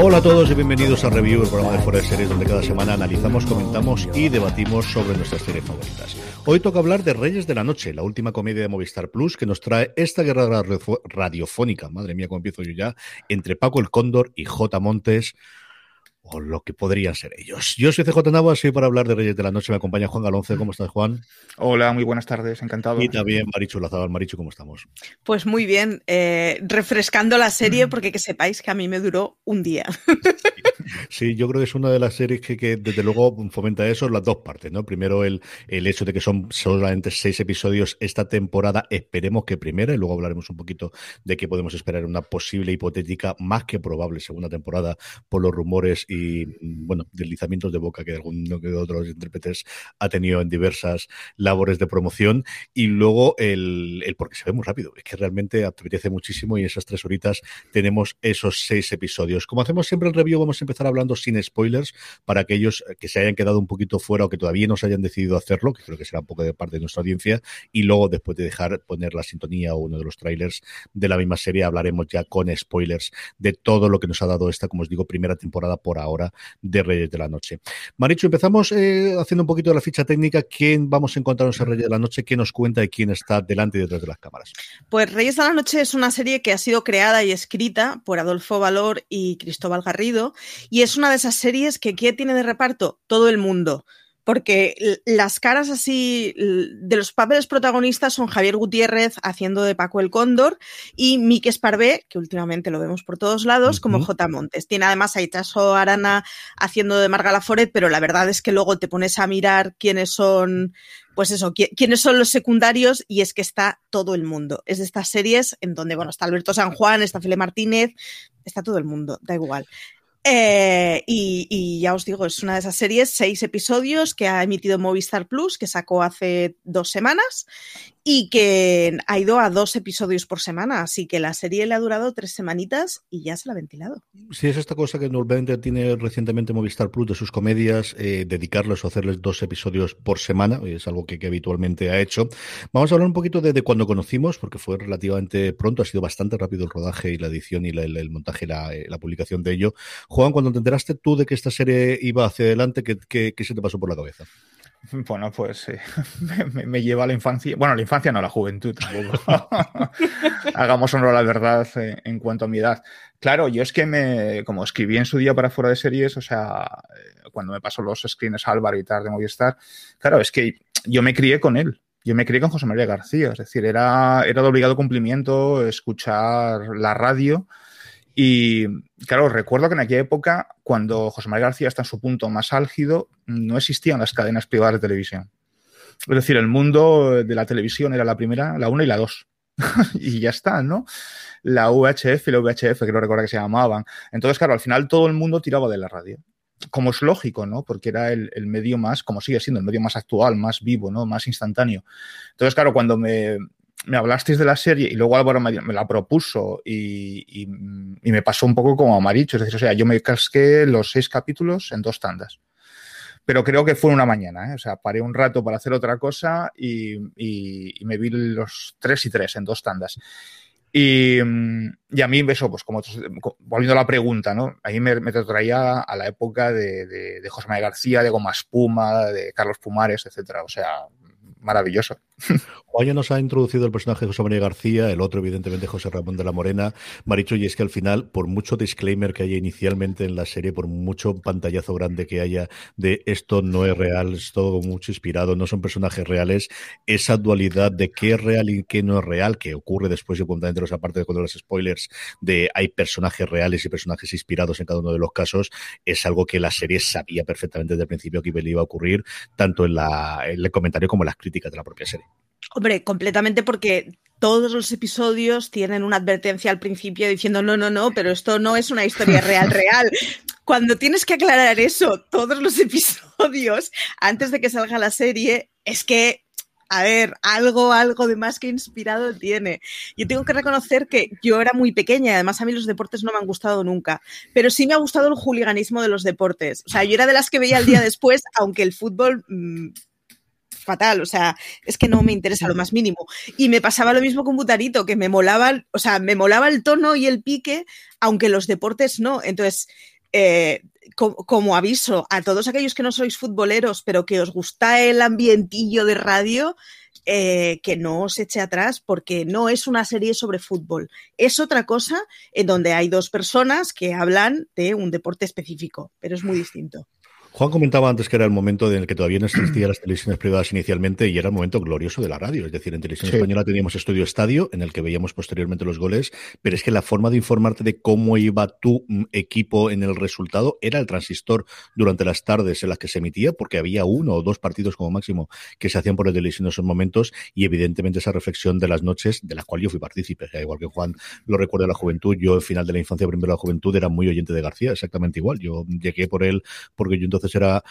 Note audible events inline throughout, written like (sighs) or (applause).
Hola a todos y bienvenidos a Review, el programa de Fuera de Series donde cada semana analizamos, comentamos y debatimos sobre nuestras series favoritas. Hoy toca hablar de Reyes de la Noche, la última comedia de Movistar Plus que nos trae esta guerra radiofónica, madre mía, cómo empiezo yo ya, entre Paco el Cóndor y J. Montes o lo que podrían ser ellos. Yo soy CJ Navas y para hablar de Reyes de la Noche me acompaña Juan Galonce. ¿Cómo estás, Juan? Hola, muy buenas tardes, encantado. Y también Marichu Lazabal. Marichu, ¿cómo estamos? Pues muy bien, eh, refrescando la serie mm. porque que sepáis que a mí me duró un día. (laughs) Sí, yo creo que es una de las series que, desde luego fomenta eso, las dos partes, ¿no? Primero el, el hecho de que son solamente seis episodios esta temporada, esperemos que primera, y luego hablaremos un poquito de qué podemos esperar en una posible hipotética, más que probable segunda temporada por los rumores y, bueno, deslizamientos de boca que alguno que otros intérpretes ha tenido en diversas labores de promoción. Y luego el, el porque se ve muy rápido, es que realmente apetece muchísimo y esas tres horitas tenemos esos seis episodios. Como hacemos siempre el review, vamos a empezar hablando sin spoilers para aquellos que se hayan quedado un poquito fuera o que todavía no se hayan decidido hacerlo, que creo que será un poco de parte de nuestra audiencia, y luego después de dejar poner la sintonía o uno de los trailers de la misma serie, hablaremos ya con spoilers de todo lo que nos ha dado esta, como os digo, primera temporada por ahora de Reyes de la Noche. Maricho, empezamos eh, haciendo un poquito de la ficha técnica. ¿Quién vamos a encontrarnos en Reyes de la Noche? ¿Qué nos cuenta y quién está delante y detrás de las cámaras? Pues Reyes de la Noche es una serie que ha sido creada y escrita por Adolfo Valor y Cristóbal Garrido y es una de esas series que ¿qué tiene de reparto? Todo el mundo porque las caras así de los papeles protagonistas son Javier Gutiérrez haciendo de Paco el Cóndor y Mike Esparvé, que últimamente lo vemos por todos lados, como J. Montes. Tiene además a Itaso Arana haciendo de Marga Laforet, pero la verdad es que luego te pones a mirar quiénes son, pues eso, quiénes son los secundarios y es que está todo el mundo. Es de estas series en donde, bueno, está Alberto San Juan, está File Martínez, está todo el mundo, da igual. Eh, y, ya os digo, es una de esas series, seis episodios que ha emitido Movistar Plus, que sacó hace dos semanas y que ha ido a dos episodios por semana, así que la serie le ha durado tres semanitas y ya se la ha ventilado. Sí, es esta cosa que normalmente tiene recientemente Movistar Plus de sus comedias, eh, dedicarles o hacerles dos episodios por semana, es algo que, habitualmente ha hecho. Vamos a hablar un poquito de, cuando conocimos, porque fue relativamente pronto, ha sido bastante rápido el rodaje y la edición y el, montaje y la, eh, la, publicación de ello. Juan, cuando te enteraste tú de que esta serie iba hacia adelante, ¿qué, qué se te pasó por la cabeza? (laughs) Bueno, pues (laughs) me, lleva a la infancia. Bueno, la infancia no, la juventud tampoco. (laughs) Hagamos honor a la verdad eh, en cuanto a mi edad. Claro, yo es que me, como escribí en su día para fuera de series, o sea, eh, cuando me pasó los screens Álvaro y tal de Movistar, claro, es que yo me crié con él. Yo me crié con José María García, es decir, era, era de obligado cumplimiento escuchar la radio y claro, recuerdo que en aquella época, cuando José María García está en su punto más álgido, no existían las cadenas privadas de televisión. Es decir, el mundo de la televisión era la primera, la una y la dos. (laughs) y ya está, ¿no? La UHF y la VHF, que no recuerdo que se llamaban. Entonces, claro, al final todo el mundo tiraba de la radio. Como es lógico, ¿no? Porque era el, el medio más, como sigue siendo, el medio más actual, más vivo, ¿no? Más instantáneo. Entonces, claro, cuando me, me hablasteis de la serie y luego Álvaro me, la propuso y, me pasó un poco como a. Es decir, o sea, yo me casqué los seis capítulos en dos tandas. Pero creo que fue una mañana, ¿eh? O sea, paré un rato para hacer otra cosa y, me vi los tres y tres en dos tandas. Y, a mí eso, pues como volviendo a la pregunta, ¿no? Ahí me, me traía a la época de, de, de José María García, de Goma Espuma, de Carlos Pumares, etcétera. O sea, maravilloso. Juan nos ha introducido el personaje de José María García, el otro, evidentemente, José Ramón de la Morena. Maricho, y es que al final, por mucho disclaimer que haya inicialmente en la serie, por mucho pantallazo grande que haya de esto no es real, es todo mucho inspirado, no son personajes reales, esa dualidad de qué es real y qué no es real, que ocurre después, yo de esa parte de cuando los spoilers, de hay personajes reales y personajes inspirados en cada uno de los casos, es algo que la serie sabía perfectamente desde el principio que iba a ocurrir, tanto en el comentario como en las críticas de la propia serie. Hombre, completamente porque todos los episodios tienen una advertencia al principio diciendo no, no, no, pero esto no es una historia real, real. (laughs) Cuando tienes que aclarar eso todos los episodios antes de que salga la serie, es que, a ver, algo, algo de más que inspirado tiene. Yo tengo que reconocer que yo era muy pequeña y además a mí los deportes no me han gustado nunca, pero sí me ha gustado el juliganismo de los deportes. O sea, yo era de las que veía el día después, aunque el fútbol... Mm, fatal, o sea, es que no me interesa lo más mínimo. Y me pasaba lo mismo con Butarito, que me molaba, o sea, me molaba el tono y el pique, aunque los deportes no. Entonces, eh, como aviso a todos aquellos que no sois futboleros, pero que os gusta el ambientillo de radio, eh, que no os eche atrás porque no es una serie sobre fútbol. Es otra cosa en donde hay dos personas que hablan de un deporte específico, pero es muy distinto. Juan comentaba antes que era el momento en el que todavía no existían las televisiones privadas inicialmente y era el momento glorioso de la radio. Es decir, en televisión española teníamos estudio estadio en el que veíamos posteriormente los goles, pero es que la forma de informarte de cómo iba tu mm, equipo en el resultado era el transistor durante las tardes en las que se emitía, porque había uno o dos partidos como máximo que se hacían por la televisión en esos momentos y evidentemente esa reflexión de las noches de la cual yo fui partícipe. Igual que Juan lo recuerda de la juventud, yo al final de la infancia, primero de la juventud, era muy oyente de García, exactamente igual. Yo llegué por él porque yo entonces era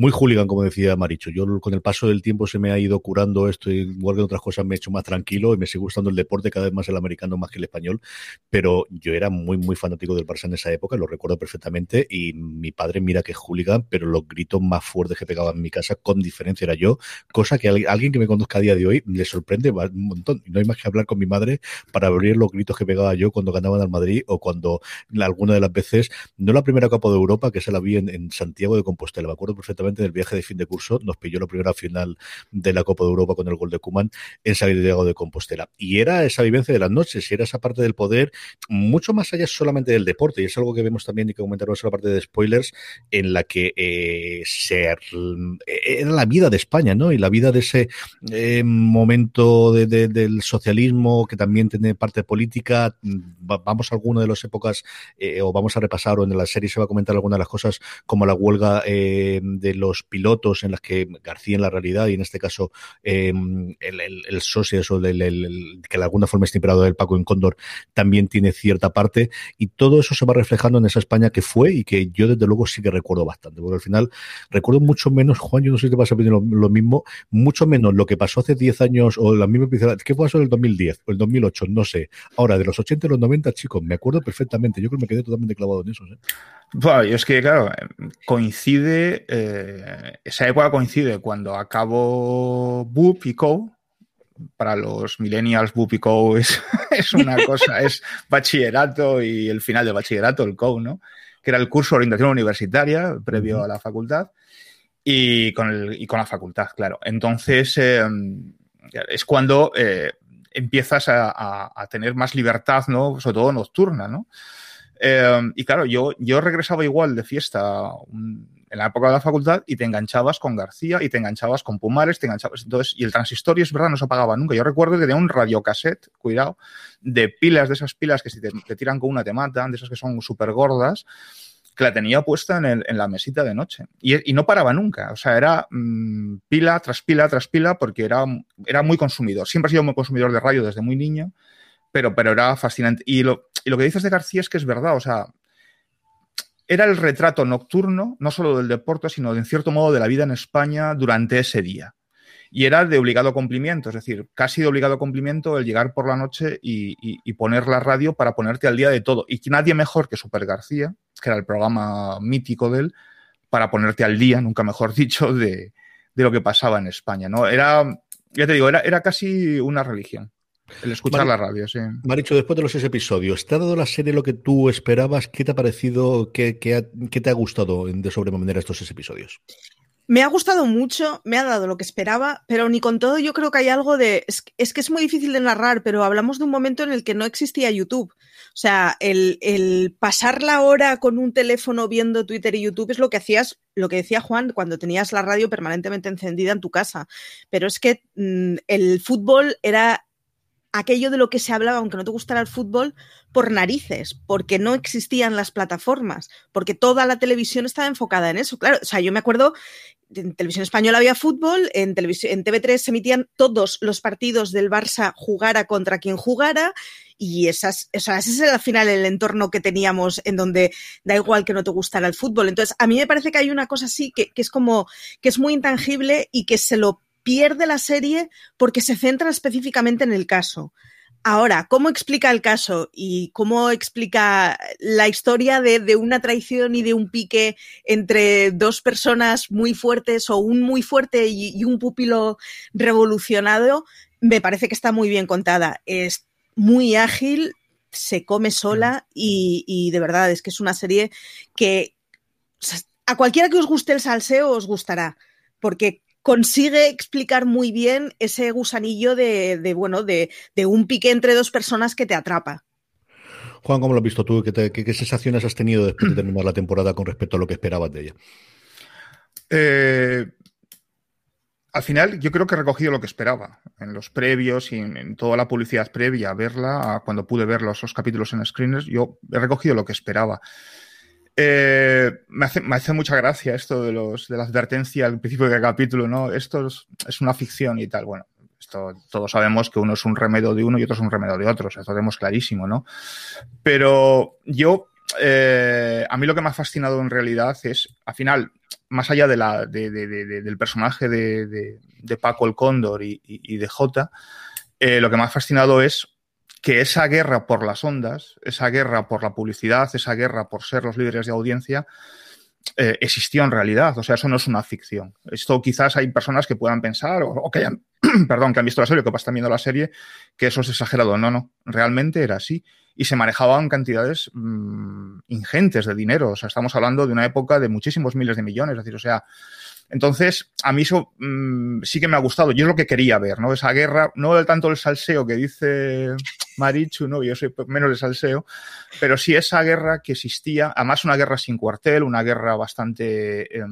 muy hooligan, como decía Maricho. Yo con el paso del tiempo se me ha ido curando esto, igual que otras cosas me he hecho más tranquilo y me sigue gustando el deporte cada vez más el americano más que el español, pero yo era muy, muy fanático del Barça en esa época, lo recuerdo perfectamente, y mi padre mira que es hooligan, pero los gritos más fuertes que pegaba en mi casa con diferencia era yo, cosa que a alguien que me conozca a día de hoy le sorprende un montón. No hay más que hablar con mi madre para abrir los gritos que pegaba yo cuando ganaban al Madrid o cuando alguna de las veces, no la primera Copa de Europa, que se la vi en, en Santiago de Compostela, me acuerdo perfectamente del viaje de fin de curso, nos pilló la primera final de la Copa de Europa con el gol de Kuman en Santiago de Compostela. Y era esa vivencia de las noches, y era esa parte del poder, mucho más allá solamente del deporte, y es algo que vemos también y que comentaremos en la parte de spoilers, en la que eh, se, era la vida de España, ¿no? Y la vida de ese eh, momento del socialismo que también tiene parte política. Vamos a alguna de las épocas, eh, o vamos a repasar, o en la serie se va a comentar algunas de las cosas, como la huelga eh, de los pilotos en las que García en la realidad y en este caso eh, el, el, el o el, que de alguna forma es temperado del Paco en Cóndor también tiene cierta parte. Y todo eso se va reflejando en esa España que fue y que yo desde luego sí que recuerdo bastante. Porque al final recuerdo mucho menos Juan yo no sé si te vas a pedir lo, mismo mucho menos lo que pasó hace 10 años o la misma ¿qué pasó en el 2010 o el 2008? no sé. Ahora de los 80 y los 90 chicos me acuerdo perfectamente. Yo creo que me quedé totalmente clavado en eso ¿eh? Bueno, es que, claro, coincide, eh, esa época coincide cuando acabo Boop y Co. Para los millennials, Boop y Co. Es, (laughs) es una cosa, es bachillerato y el final de bachillerato, el Co, ¿no? Que era el curso de orientación universitaria previo uh -huh. a la facultad y con, el, y con la facultad, claro. Entonces, eh, es cuando eh, empiezas a, a, a, tener más libertad, ¿no? Sobre todo nocturna, ¿no? Eh, y claro, yo, yo regresaba igual de fiesta un, en la época de la facultad y te enganchabas con García y te enganchabas con Pumares, te enganchabas. Entonces, y el transistorio es verdad, no se apagaba nunca. Yo recuerdo que tenía un radiocassette, cuidado, de pilas, de esas pilas que si te, tiran con una te matan, de esas que son súper gordas que la tenía puesta en, el, en, la mesita de noche. Y, y, no paraba nunca. O sea, era mmm, pila tras pila tras pila porque era, era muy consumidor. Siempre he sido muy consumidor de radio desde muy niño, pero, pero era fascinante. Y lo, y lo que dices de García es que es verdad, o sea, era el retrato nocturno, no solo del deporte, sino de, en cierto modo de la vida en España durante ese día. Y era de obligado cumplimiento, es decir, casi de obligado cumplimiento el llegar por la noche y, poner la radio para ponerte al día de todo. Y nadie mejor que Super García, que era el programa mítico de él, para ponerte al día, nunca mejor (laughs) dicho, de, lo que pasaba en España. ¿no? Era, ya te digo, era casi una religión. El escuchar Mar la radio, sí. Maricho, después de los seis episodios, ¿te ha dado la serie lo que tú esperabas? ¿Qué te ha parecido? ¿Qué, qué, ha, qué te ha gustado de sobremanera estos seis episodios? Me ha gustado mucho, me ha dado lo que esperaba, pero ni con todo yo creo que hay algo de... Es, es, que es muy difícil de narrar, pero hablamos de un momento en el que no existía YouTube. O sea, el, el, pasar la hora con un teléfono viendo Twitter y YouTube es lo que hacías, lo que decía Juan, cuando tenías la radio permanentemente encendida en tu casa. Pero es que mmm, el fútbol era aquello de lo que se hablaba, aunque no te gustara el fútbol, por narices, porque no existían las plataformas, porque toda la televisión estaba enfocada en eso. Claro, o sea, yo me acuerdo, en televisión española había fútbol, en, televisión, en TV3 se emitían todos los partidos del Barça jugara contra quien jugara, y esas, o sea, ese es al final el entorno que teníamos en donde da igual que no te gustara el fútbol. Entonces, a mí me parece que hay una cosa así que, que es como, que es muy intangible y que se lo pierde la serie porque se centra específicamente en el caso. Ahora, ¿cómo explica el caso y cómo explica la historia de, una traición y de un pique entre dos personas muy fuertes o un muy fuerte y, un pupilo revolucionado? Me parece que está muy bien contada. Es muy ágil, se come sola mm. y, de verdad es que es una serie que a cualquiera que os guste el salseo os gustará, porque consigue explicar muy bien ese gusanillo de, bueno, de, un pique entre dos personas que te atrapa. Juan, ¿cómo lo has visto tú? ¿Qué, sensaciones has tenido después de terminar la temporada con respecto a lo que esperabas de ella? Eh, al final, yo creo que he recogido lo que esperaba. En los previos y en, toda la publicidad previa a verla, cuando pude ver los, los capítulos en screeners, yo he recogido lo que esperaba. Eh, me, hace, me, hace, mucha gracia esto de, los, de la advertencia al principio del capítulo, ¿no? Esto es, una ficción y tal. Bueno, esto todos sabemos que uno es un remedio de uno y otro es un remedio de otro, o sea, eso tenemos clarísimo, ¿no? Pero yo, eh, a mí lo que me ha fascinado en realidad es, al final, más allá de la, de, del personaje de, Paco el Cóndor y, de Jota, eh, lo que me ha fascinado es que esa guerra por las ondas, esa guerra por la publicidad, esa guerra por ser los líderes de audiencia, eh, existió en realidad. O sea, eso no es una ficción. Esto quizás hay personas que puedan pensar o, que hayan, (clears throat) perdón, que han visto la serie o que están viendo la serie, que eso es exagerado. No, no, realmente era así. Y se manejaban cantidades mm, ingentes de dinero. O sea, estamos hablando de una época de muchísimos miles de millones. Es decir, o sea, entonces, a mí eso mm, sí que me ha gustado. Yo es lo que quería ver, ¿no? Esa guerra, no tanto el salseo que dice Marichu, ¿no? Yo soy menos de salseo, pero sí esa guerra que existía, además una guerra sin cuartel, una guerra bastante eh,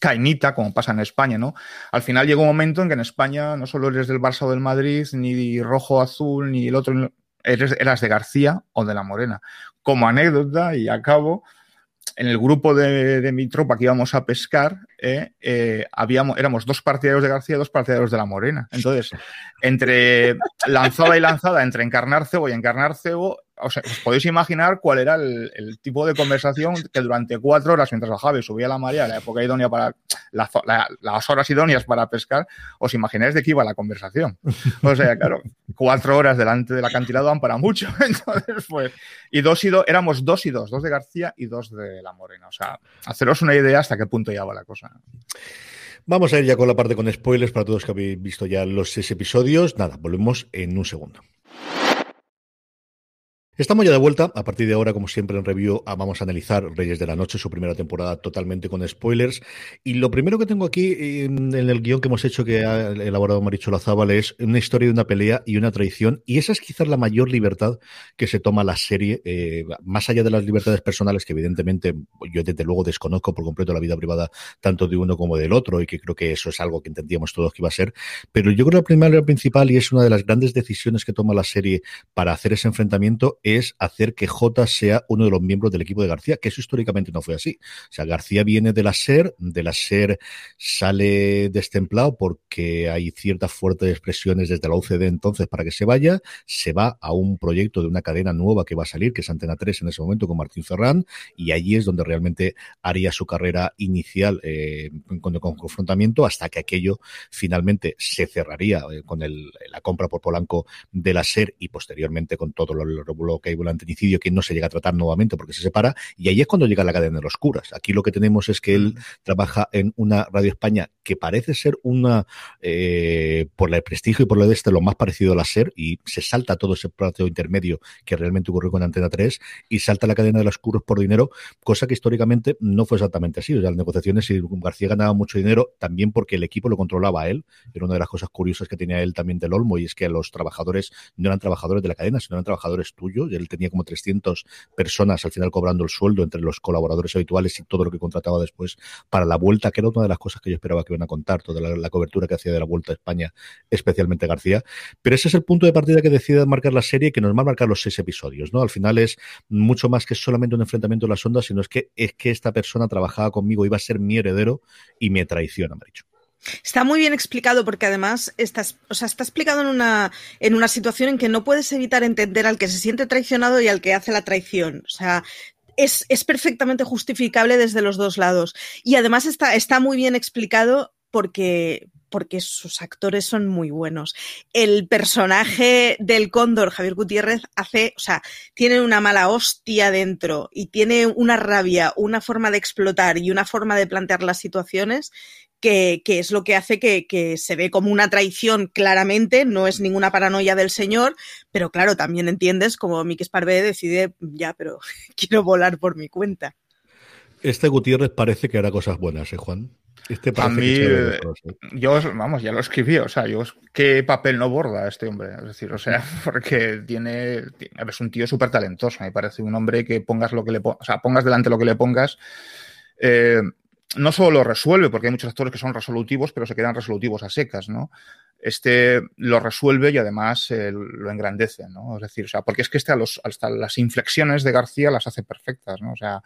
cainita, como pasa en España, ¿no? Al final llegó un momento en que en España no solo eres del Barça o del Madrid, ni rojo, azul, ni el otro, eres, eras de García o de la Morena. Como anécdota, y acabo, en el grupo de, mi tropa que íbamos a pescar, eh, eh, éramos dos partidarios de García y dos partidarios de la Morena. Entonces, entre lanzada y lanzada, entre encarnar cebo y encarnar cebo, os podéis imaginar cuál era el, tipo de conversación que durante cuatro horas, mientras bajaba y subía la marea, la época idónea para las horas idóneas para pescar, os imagináis de qué iba la conversación. O sea, claro, cuatro horas delante del acantilado van para mucho. (laughs) Entonces, pues, y dos y dos, éramos dos y dos, dos de García y dos de la Morena. O sea, haceros una idea hasta qué punto ya va la cosa. Vamos a ir ya con la parte con spoilers para todos que habéis visto ya los seis episodios. Nada, volvemos en un segundo. Estamos ya de vuelta. A partir de ahora, como siempre en review, ah, vamos a analizar Reyes de la Noche, su primera temporada totalmente con spoilers. Y lo primero que tengo aquí en, el guion que hemos hecho, que ha elaborado Maricho Lazábal, es una historia de una pelea y una traición. Y esa es quizás la mayor libertad que se toma la serie, eh, más allá de las libertades personales, que evidentemente yo desde luego desconozco por completo la vida privada tanto de uno como del otro, y que creo que eso es algo que entendíamos todos que iba a ser. Pero yo creo que la primera principal, y es una de las grandes decisiones que toma la serie para hacer ese enfrentamiento, es hacer que J sea uno de los miembros del equipo de García, que eso históricamente no fue así. O sea, García viene de la SER, de la SER sale destemplado porque hay ciertas fuertes expresiones desde la UCD entonces para que se vaya, se va a un proyecto de una cadena nueva que va a salir, que es Antena 3 en ese momento con Martín Ferrán, y allí es donde realmente haría su carrera inicial eh, con, el confrontamiento hasta que aquello finalmente se cerraría eh, con la compra por Polanco de la SER y posteriormente con todo lo, que hay anticidio que no se llega a tratar nuevamente porque se separa, y ahí es cuando llega la cadena de los curas. Aquí lo que tenemos es que él trabaja en una Radio España que parece ser una, eh, por el prestigio y por lo de este, lo más parecido a la SER, y se salta todo ese plato intermedio que realmente ocurrió con Antena 3, y salta la cadena de los curas por dinero, cosa que históricamente no fue exactamente así. O sea, las negociaciones, y García ganaba mucho dinero, también porque el equipo lo controlaba a él, era una de las cosas curiosas que tenía él también del Olmo, y es que los trabajadores no eran trabajadores de la cadena, sino eran trabajadores tuyos, y él tenía como 300 personas al final cobrando el sueldo entre los colaboradores habituales y todo lo que contrataba después para la vuelta, que era una de las cosas que yo esperaba que iban a contar, toda la, cobertura que hacía de la vuelta a España, especialmente García. Pero ese es el punto de partida que decide marcar la serie, que nos va a marcar los seis episodios, ¿no? Al final es mucho más que solamente un enfrentamiento de las ondas, sino es que es que esta persona trabajaba conmigo, iba a ser mi heredero y me traiciona, me ha dicho. Está muy bien explicado porque además está, o sea, está explicado en una, en una situación en que no puedes evitar entender al que se siente traicionado y al que hace la traición. O sea, es, es perfectamente justificable desde los dos lados. Y además está, está muy bien explicado porque, porque sus actores son muy buenos. El personaje del cóndor, Javier Gutiérrez, hace, o sea, tiene una mala hostia dentro y tiene una rabia, una forma de explotar y una forma de plantear las situaciones que, que, es lo que hace que, que, se ve como una traición claramente, no es ninguna paranoia del señor, pero claro, también entiendes como Miki Sparvé decide, ya, pero (laughs) quiero volar por mi cuenta. Este Gutiérrez parece que hará cosas buenas, ¿eh, Juan? Este a mí, ¿eh? yo, vamos, ya lo escribí, o sea, yo, ¿qué papel no borda este hombre? Es decir, o sea, (laughs) porque tiene, es un tío súper talentoso, me parece un hombre que pongas lo que le o sea, pongas delante lo que le pongas, eh, no solo lo resuelve, porque hay muchos actores que son resolutivos, pero se quedan resolutivos a secas, ¿no? Este lo resuelve y además eh, lo engrandece, ¿no? Es decir, o sea, porque es que este hasta las inflexiones de García las hace perfectas, ¿no? O sea,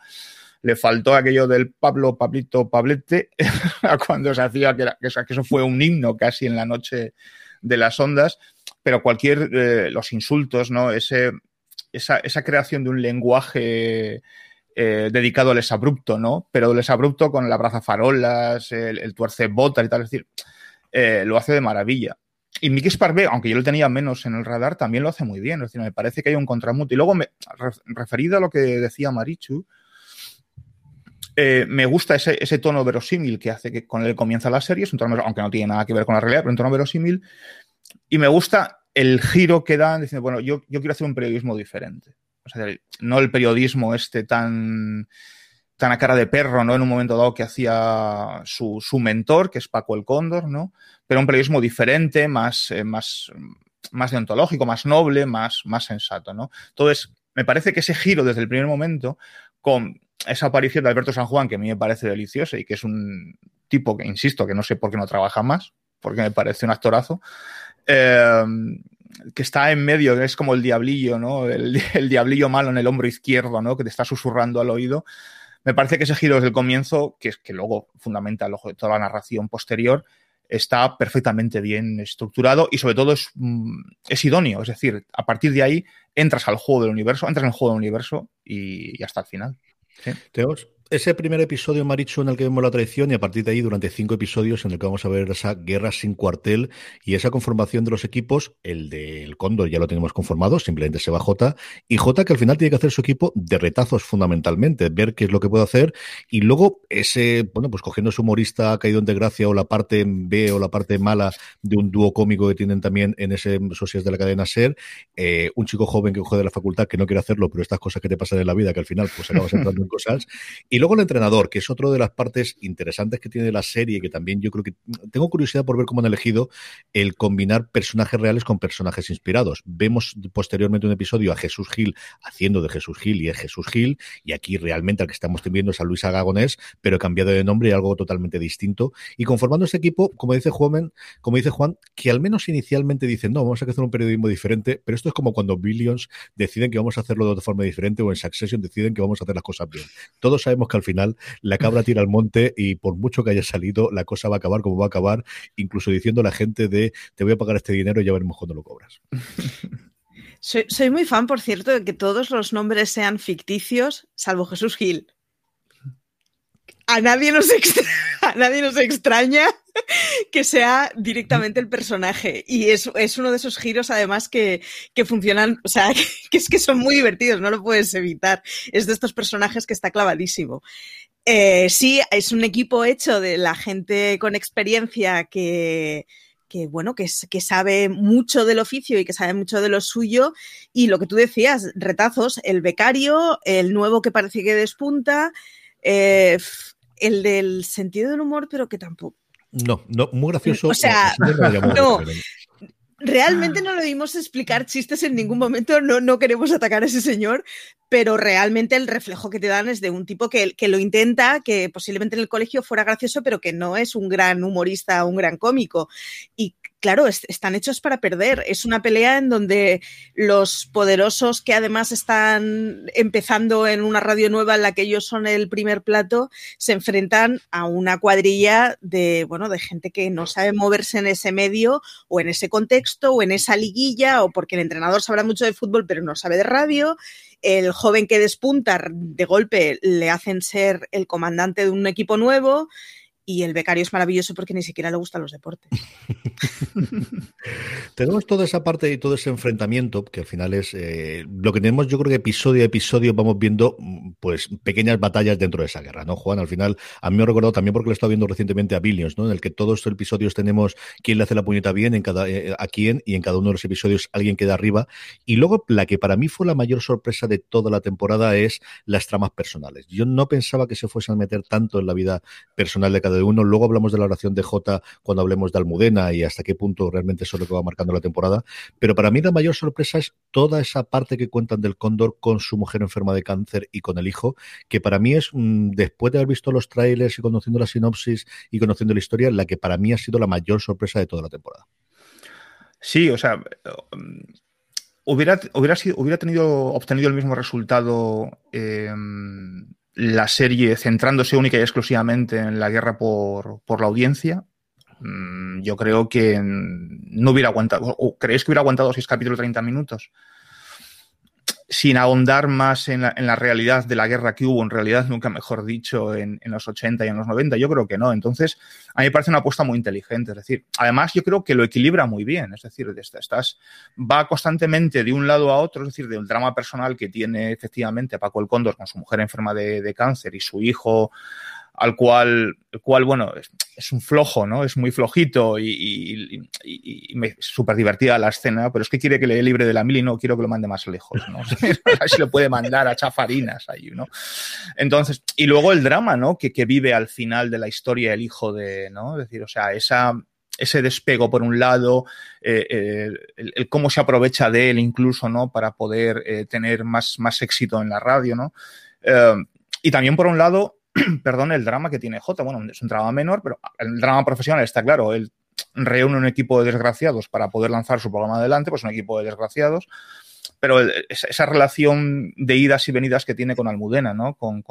le faltó aquello del Pablo, Pablito, Pablete, (laughs) cuando se hacía que, que, eso fue un himno casi en la noche de las ondas, pero cualquier, eh, los insultos, ¿no? Ese, esa, esa creación de un lenguaje eh, dedicado al exabrupto, ¿no? Pero el exabrupto con el abrazafarolas, el, el tuerce botas y tal, es decir, eh, lo hace de maravilla. Y Mickey Sparvé, aunque yo lo tenía menos en el radar, también lo hace muy bien. Es decir, me parece que hay un contramuto. Y luego, me, referido a lo que decía Marichu, eh, me gusta ese, tono verosímil que hace que con él comienza la serie, es un tono, aunque no tiene nada que ver con la realidad, pero un tono verosímil. Y me gusta el giro que dan diciendo, bueno, yo quiero hacer un periodismo diferente. No el periodismo este tan, tan a cara de perro, ¿no? En un momento dado que hacía su, su mentor, que es Paco el Cóndor, ¿no? Pero un periodismo diferente, más, eh, más, más deontológico, más noble, más, más sensato, ¿no? Entonces, me parece que ese giro desde el primer momento, con esa aparición de Alberto San Juan, que a mí me parece deliciosa y que es un tipo que, insisto, que no sé por qué no trabaja más, porque me parece un actorazo, eh, que está en medio, es como el diablillo, ¿no? El, (laughs) el, diablillo malo en el hombro izquierdo, ¿no? Que te está susurrando al oído. Me parece que ese giro desde el comienzo, que es que luego fundamenta toda la narración posterior, está perfectamente bien estructurado y sobre todo es, mm, es, idóneo. Es decir, a partir de ahí entras al juego del universo, entras en el juego del universo y, hasta el final. Teos, ese primer episodio, Maricho, en el que vemos la traición, y a partir de ahí, durante cinco episodios, en el que vamos a ver esa guerra sin cuartel y esa conformación de los equipos, el del Cóndor ya lo tenemos conformado, simplemente se va J, y J que al final tiene que hacer su equipo de retazos fundamentalmente, ver qué es lo que puede hacer, y luego ese, bueno, pues cogiendo su humorista caído en desgracia o la parte B o la parte mala de un dúo cómico que tienen también en ese socios de la cadena SER, eh, un chico joven que coge de la facultad que no quiere hacerlo, pero estas cosas que te pasan en la vida, que al final pues acabas entrando en cosas, y luego el entrenador, que es otro de las partes interesantes que tiene la serie, que también yo creo que tengo curiosidad por ver cómo han elegido el combinar personajes reales con personajes inspirados. Vemos posteriormente un episodio a Jesús Gil haciendo de Jesús Gil y es Jesús Gil, y aquí realmente al que estamos viendo es a Luis Agagonés, pero cambiado de nombre y algo totalmente distinto. Y conformando este equipo, como dice Juan, como dice Juan, que al menos inicialmente dicen, no, vamos a hacer un periodismo diferente, pero esto es como cuando Billions deciden que vamos a hacerlo de otra forma diferente o en Succession deciden que vamos a hacer las cosas bien. Todos sabemos que al final la cabra tira al monte y por mucho que haya salido, la cosa va a acabar como va a acabar, incluso diciendo a la gente de te voy a pagar este dinero y ya veremos cuándo lo cobras. (laughs) Soy, soy, muy fan, por cierto, de que todos los nombres sean ficticios, salvo Jesús Gil. A nadie nos, extra (laughs) a nadie nos extraña (laughs) que sea directamente el personaje. Y es, es uno de esos giros, además, que, que funcionan, o sea, que, (laughs) que, es que son muy divertidos, no lo puedes evitar. Es de estos personajes que está clavadísimo. Eh, sí, es un equipo hecho de la gente con experiencia que, que bueno, que, que, sabe mucho del oficio y que sabe mucho de lo suyo. Y lo que tú decías, retazos, el becario, el nuevo que parece que despunta, eh, el del sentido del humor, pero que tampoco. No, no, muy gracioso. O sea, (laughs) no. Realmente no lo vimos explicar chistes en ningún momento, no, no queremos atacar a ese señor, pero realmente el reflejo que te dan es de un tipo que, que, lo intenta, que posiblemente en el colegio fuera gracioso, pero que no es un gran humorista, un gran cómico. Y claro, es, están hechos para perder. Es una pelea en donde los poderosos que además están empezando en una radio nueva en la que ellos son el primer plato, se enfrentan a una cuadrilla de, bueno, de gente que no sabe moverse en ese medio o en ese contexto o en esa liguilla o porque el entrenador sabrá mucho de fútbol pero no sabe de radio el joven que despunta de golpe le hacen ser el comandante de un equipo nuevo y el becario es maravilloso porque ni siquiera le gustan los deportes. (laughs) tenemos toda esa parte y todo ese enfrentamiento, que al final es eh, lo que tenemos, yo creo que episodio a episodio vamos viendo pues pequeñas batallas dentro de esa guerra, ¿no, Juan? Al final, a mí me ha recordado también porque lo he estado viendo recientemente a Billions, ¿no? En el que todos estos episodios tenemos quién le hace la puñeta bien en cada, eh, a quién y en cada uno de los episodios alguien queda arriba. Y luego la que para mí fue la mayor sorpresa de toda la temporada es las tramas personales. Yo no pensaba que se fuesen a meter tanto en la vida personal de cada uno. Luego hablamos de la oración de J cuando hablemos de Almudena y hasta qué punto realmente eso es lo que va marcando la temporada. Pero para mí la mayor sorpresa es toda esa parte que cuentan del cóndor con su mujer enferma de cáncer y con el hijo, que para mí es, mm, después de haber visto los trailers y conociendo la sinopsis y conociendo la historia, la que para mí ha sido la mayor sorpresa de toda la temporada. Sí, o sea, hubiera, hubiera tenido, obtenido el mismo resultado em, la serie centrándose única y exclusivamente en la guerra por, por la audiencia. Mm, yo creo que no hubiera aguantado. ¿Creéis que hubiera aguantado seis capítulos de 30 minutos? Sin ahondar más en la, realidad de la guerra que hubo, en realidad, nunca mejor dicho, en, los 80 y en los 90, yo creo que no. Entonces, a mí me parece una apuesta muy inteligente. Es decir, además yo creo que lo equilibra muy bien. Es decir, estás, va constantemente de un lado a otro, es decir, del drama personal que tiene efectivamente Paco el Cóndor con su mujer enferma de cáncer y su hijo al cual, el cual bueno, es, un flojo, ¿no? Es muy flojito y, súper divertida la escena, pero es que quiere que le libre de la mil y no quiero que lo mande más lejos, ¿no? (laughs) si lo puede mandar a chafarinas ahí, ¿no? Entonces, y luego el drama, ¿no? Que, vive al final de la historia el hijo de, ¿no? Es decir, o sea, esa, ese despego por un lado, eh, eh, el, cómo se aprovecha de él incluso, ¿no? Para poder eh, tener más, más éxito en la radio, ¿no? y también por un lado, (clears throat) perdón, el drama que tiene J. Bueno, es un drama menor, pero el drama profesional está claro. Él reúne un equipo de desgraciados para poder lanzar su programa adelante, pues un equipo de desgraciados. Pero esa relación de idas y venidas que tiene con Almudena, ¿no? Con,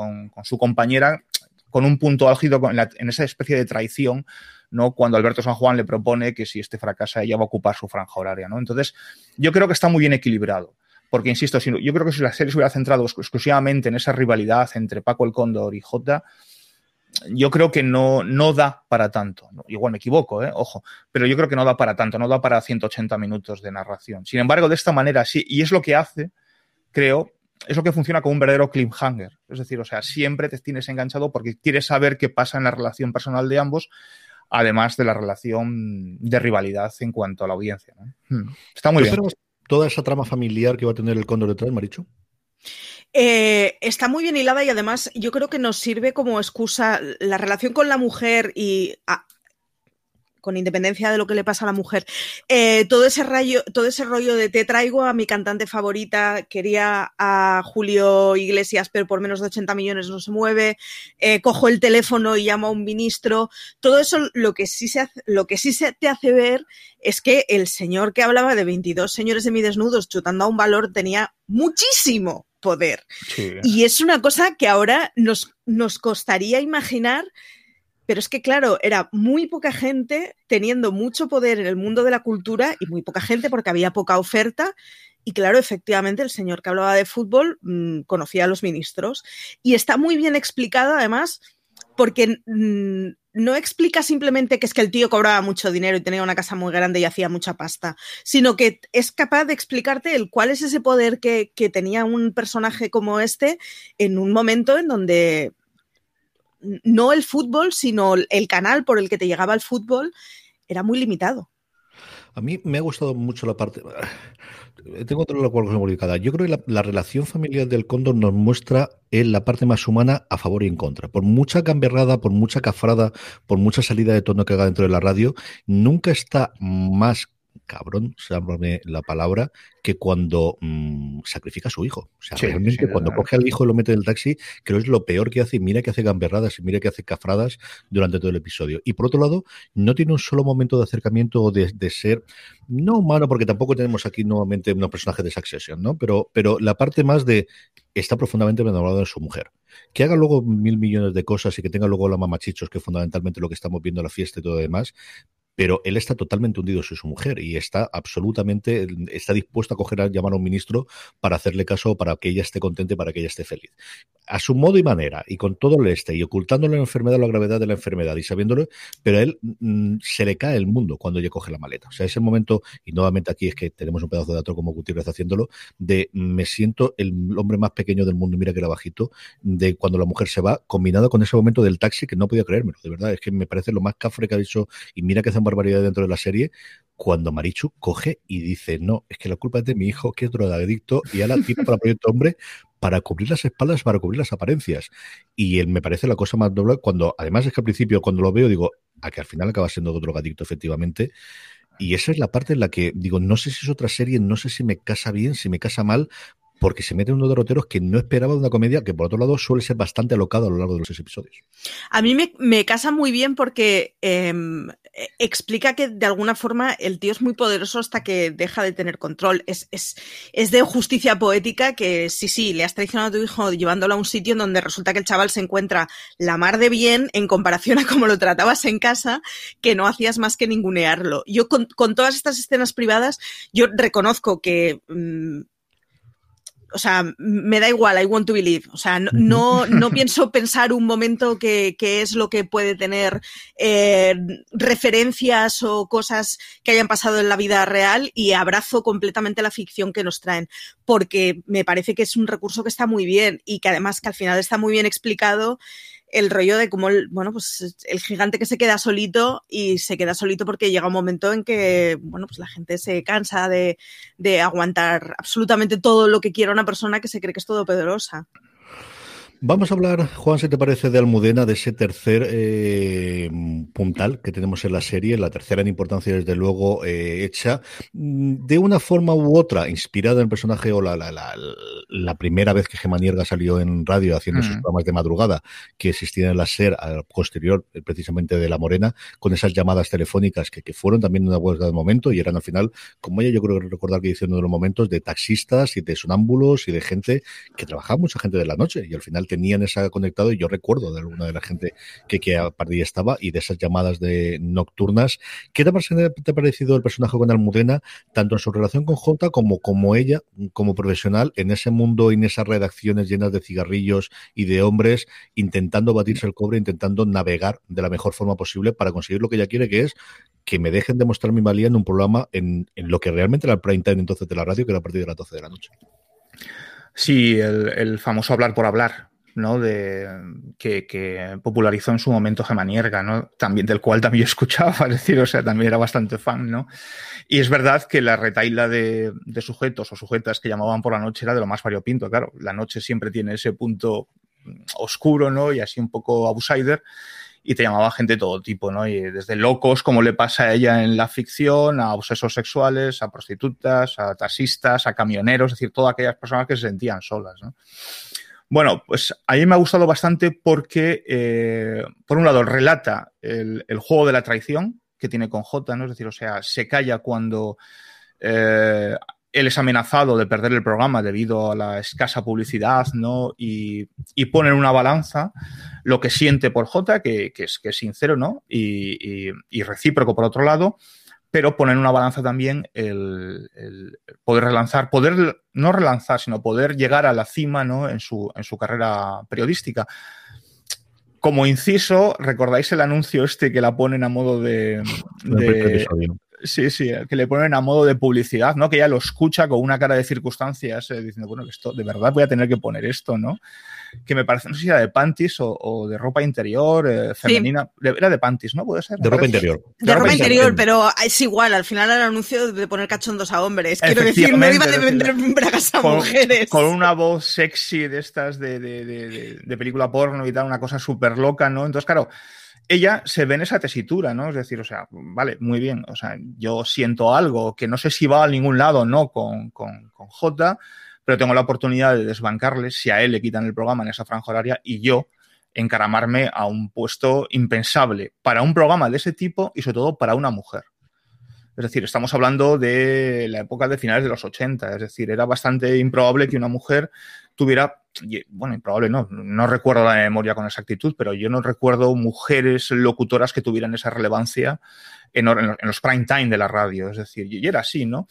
su compañera, con un punto álgido en, esa especie de traición, ¿no? Cuando Alberto San Juan le propone que si este fracasa, ella va a ocupar su franja horaria, ¿no? Entonces, yo creo que está muy bien equilibrado. Porque, insisto, yo creo que si la serie se hubiera centrado exclusivamente en esa rivalidad entre Paco el Cóndor y Jota, yo creo que no, no da para tanto. Igual me equivoco, ¿eh? ojo, pero yo creo que no da para tanto, no da para 180 minutos de narración. Sin embargo, de esta manera sí, y es lo que hace, creo, es lo que funciona como un verdadero cliffhanger. Es decir, o sea, siempre te tienes enganchado porque quieres saber qué pasa en la relación personal de ambos, además de la relación de rivalidad en cuanto a la audiencia. Hmm. Está muy bien toda esa trama familiar que va a tener el cóndor detrás, Maricho? Eh, está muy bien hilada y además yo creo que nos sirve como excusa la relación con la mujer y con independencia de lo que le pasa a la mujer, eh, todo, ese rayo, todo ese rollo de te traigo a mi cantante favorita, quería a Julio Iglesias, pero por menos de 80 millones no se mueve, eh, cojo el teléfono y llamo a un ministro, todo eso lo que sí se lo que sí se te hace ver es que el señor que hablaba de 22 señores de mi desnudos chutando a un valor tenía muchísimo poder. Y es una cosa que ahora nos, nos costaría imaginar pero es que, claro, era muy poca gente teniendo mucho poder en el mundo de la cultura y muy poca gente porque había poca oferta. Y claro, efectivamente, el señor que hablaba de fútbol mm, conocía a los ministros. Y está muy bien explicado, además, porque no explica simplemente que es que el tío cobraba mucho dinero y tenía una casa muy grande y hacía mucha pasta, sino que es capaz de explicarte el cuál es ese poder que, que tenía un personaje como este en un momento en donde no el fútbol, sino el canal por el que te llegaba el fútbol era muy limitado. A mí me ha gustado mucho la parte. (sighs) Tengo otra cosa complicada. Yo creo que la, relación familiar del cóndor nos muestra en la parte más humana a favor y en contra. Por mucha gamberrada, por mucha cafrada, por mucha salida de tono que haga dentro de la radio, nunca está más cabrón, sábame la palabra, que cuando mm, sacrifica a su hijo. O sea, realmente cuando coge al hijo y lo mete en el taxi, creo que es lo peor que hace. Y mira que hace gamberradas y mira que hace cafradas durante todo el episodio. Y por otro lado, no tiene un solo momento de acercamiento o de, ser, no humano, porque tampoco tenemos aquí nuevamente un personaje de Succession, ¿no? Pero, pero la parte más de está profundamente enamorado de su mujer. Que haga luego mil millones de cosas y que tenga luego la mamachichos, que es fundamentalmente lo que estamos viendo en la fiesta y todo lo demás, pero él está totalmente hundido su mujer y está absolutamente, está dispuesto a coger a llamar a un ministro para hacerle caso, para que ella esté contenta, para que ella esté feliz. a su modo y manera, y con todo el este, y ocultándole la enfermedad la gravedad de la enfermedad, y sabiéndolo, pero a él mm, se le cae el mundo cuando ella coge la maleta. O sea, ese momento, y nuevamente aquí es que tenemos un pedazo de dato como Gutiérrez haciéndolo, de me siento el hombre más pequeño del mundo, mira que era bajito, de cuando la mujer se va, combinado con ese momento del taxi que no podía creérmelo, de verdad, es que me parece lo más cafre que ha dicho, y mira que hacen barbaridad dentro de la serie, cuando Marichu coge y dice, no, es que la culpa es de mi hijo, que es drogadicto, y a la tira para Proyecto Hombre para cubrir las espaldas, para cubrir las apariencias. Y él me parece la cosa más doble cuando, además es que al principio cuando lo veo digo, a que al final acaba siendo drogadicto efectivamente. Y esa es la parte en la que digo, no sé si es otra serie, no sé si me casa bien, si me casa mal, porque se mete en unos derroteros que no esperaba de una comedia que, por otro lado, suele ser bastante alocada a lo largo de los seis episodios. A mí me, casa muy bien porque em, explica que de alguna forma el tío es muy poderoso hasta que deja de tener control. Es, es, es, de justicia poética que sí, sí, le has traicionado a tu hijo llevándolo a un sitio en donde resulta que el chaval se encuentra la mar de bien en comparación a cómo lo tratabas en casa, que no hacías más que ningunearlo. Yo con, con todas estas escenas privadas, yo reconozco que... Mm, o sea, me da igual, I want to believe. O sea, no, no, pienso pensar un momento que, es lo que puede tener eh, referencias o cosas que hayan pasado en la vida real y abrazo completamente la ficción que nos traen, porque me parece que es un recurso que está muy bien y que además que al final está muy bien explicado el rollo de cómo, el, bueno, pues el gigante que se queda solito y se queda solito porque llega un momento en que, bueno, pues la gente se cansa de, de aguantar absolutamente todo lo que quiera una persona que se cree que es todo poderosa. Vamos a hablar, Juan, si te parece, de Almudena, de ese tercer eh, puntal que tenemos en la serie, la tercera en importancia, desde luego, eh, hecha mm, de una forma u otra, inspirada en el personaje o la, la, la, la primera vez que Gemanierga salió en radio haciendo sus programas de madrugada que existían en la SER al posterior, eh, precisamente de La Morena, con esas llamadas telefónicas que, que fueron también una huelga de momento y eran al final, como ella yo creo que recordar que hicieron uno de los momentos, de taxistas y de sonámbulos y de gente que trabajaba, mucha gente de la noche y al final tenían esa conectado y yo recuerdo de alguna de la gente que, que a partir estaba y de esas llamadas de nocturnas. ¿Qué te ha parecido el personaje con Almudena, tanto en su relación con Jota como como ella, como profesional, en ese mundo y en esas redacciones llenas de cigarrillos y de hombres, intentando batirse el cobre, intentando navegar de la mejor forma posible para conseguir lo que ella quiere, que es que me dejen demostrar mi valía en un programa en, lo que realmente era el prime time entonces de la radio, que era a partir de las 12 de la noche. Sí, el, famoso hablar por hablar, ¿no? De, que, popularizó en su momento Gemanierga, ¿no? También, del cual también escuchaba, (laughs) es decir, o sea, también era bastante fan, ¿no? Y es verdad que la retaila de, de sujetos o sujetas que llamaban por la noche era de lo más variopinto, claro. La noche siempre tiene ese punto oscuro, ¿no? Y así un poco outsider y te llamaba gente de todo tipo, ¿no? Y desde locos, como le pasa a ella en la ficción, a obsesos sexuales, a prostitutas, a taxistas, a camioneros, es decir, todas aquellas personas que se sentían solas, ¿no? Bueno, pues a me ha gustado bastante porque, eh, por un lado, relata el, juego de la traición que tiene con J, ¿no? Es decir, o sea, se calla cuando eh, él es amenazado de perder el programa debido a la escasa publicidad, ¿no? Y, y pone en una balanza lo que siente por J, que, que, es, que es, sincero, ¿no? Y, y recíproco por otro lado, pero poner en una balanza también el, el, poder relanzar, poder no relanzar, sino poder llegar a la cima ¿no? en, su, en su carrera periodística. Como inciso, ¿recordáis el anuncio este que la ponen a modo de... de sí, sí, que le ponen a modo de publicidad, ¿no? Que ella lo escucha con una cara de circunstancias, eh, diciendo, bueno, que esto, de verdad voy a tener que poner esto, ¿no? que me parece, no sé si era de panties o, o de ropa interior eh, femenina. Sí. Era de panties, ¿no? Puede ser. De ropa interior. De, de ropa, ropa interior, interior, pero es igual. Al final el anuncio de poner cachondos a hombres. Quiero decir, no iba de vender bragas a con, mujeres. Con una voz sexy de estas de, de, de, de película porno y tal, una cosa súper loca, ¿no? Entonces, claro ella se ve en esa tesitura, ¿no? Es decir, o sea, vale, muy bien, o sea, yo siento algo que no sé si va a ningún lado, ¿no? Con, con, con J, pero tengo la oportunidad de desbancarle si a él le quitan el programa en esa franja horaria y yo encaramarme a un puesto impensable para un programa de ese tipo y sobre todo para una mujer. Es decir, estamos hablando de la época de finales de los 80, es decir, era bastante improbable que una mujer tuviera, bueno, improbable no, no recuerdo la memoria con exactitud, pero yo no recuerdo mujeres locutoras que tuvieran esa relevancia en, los prime time de la radio, es decir, y era así, ¿no?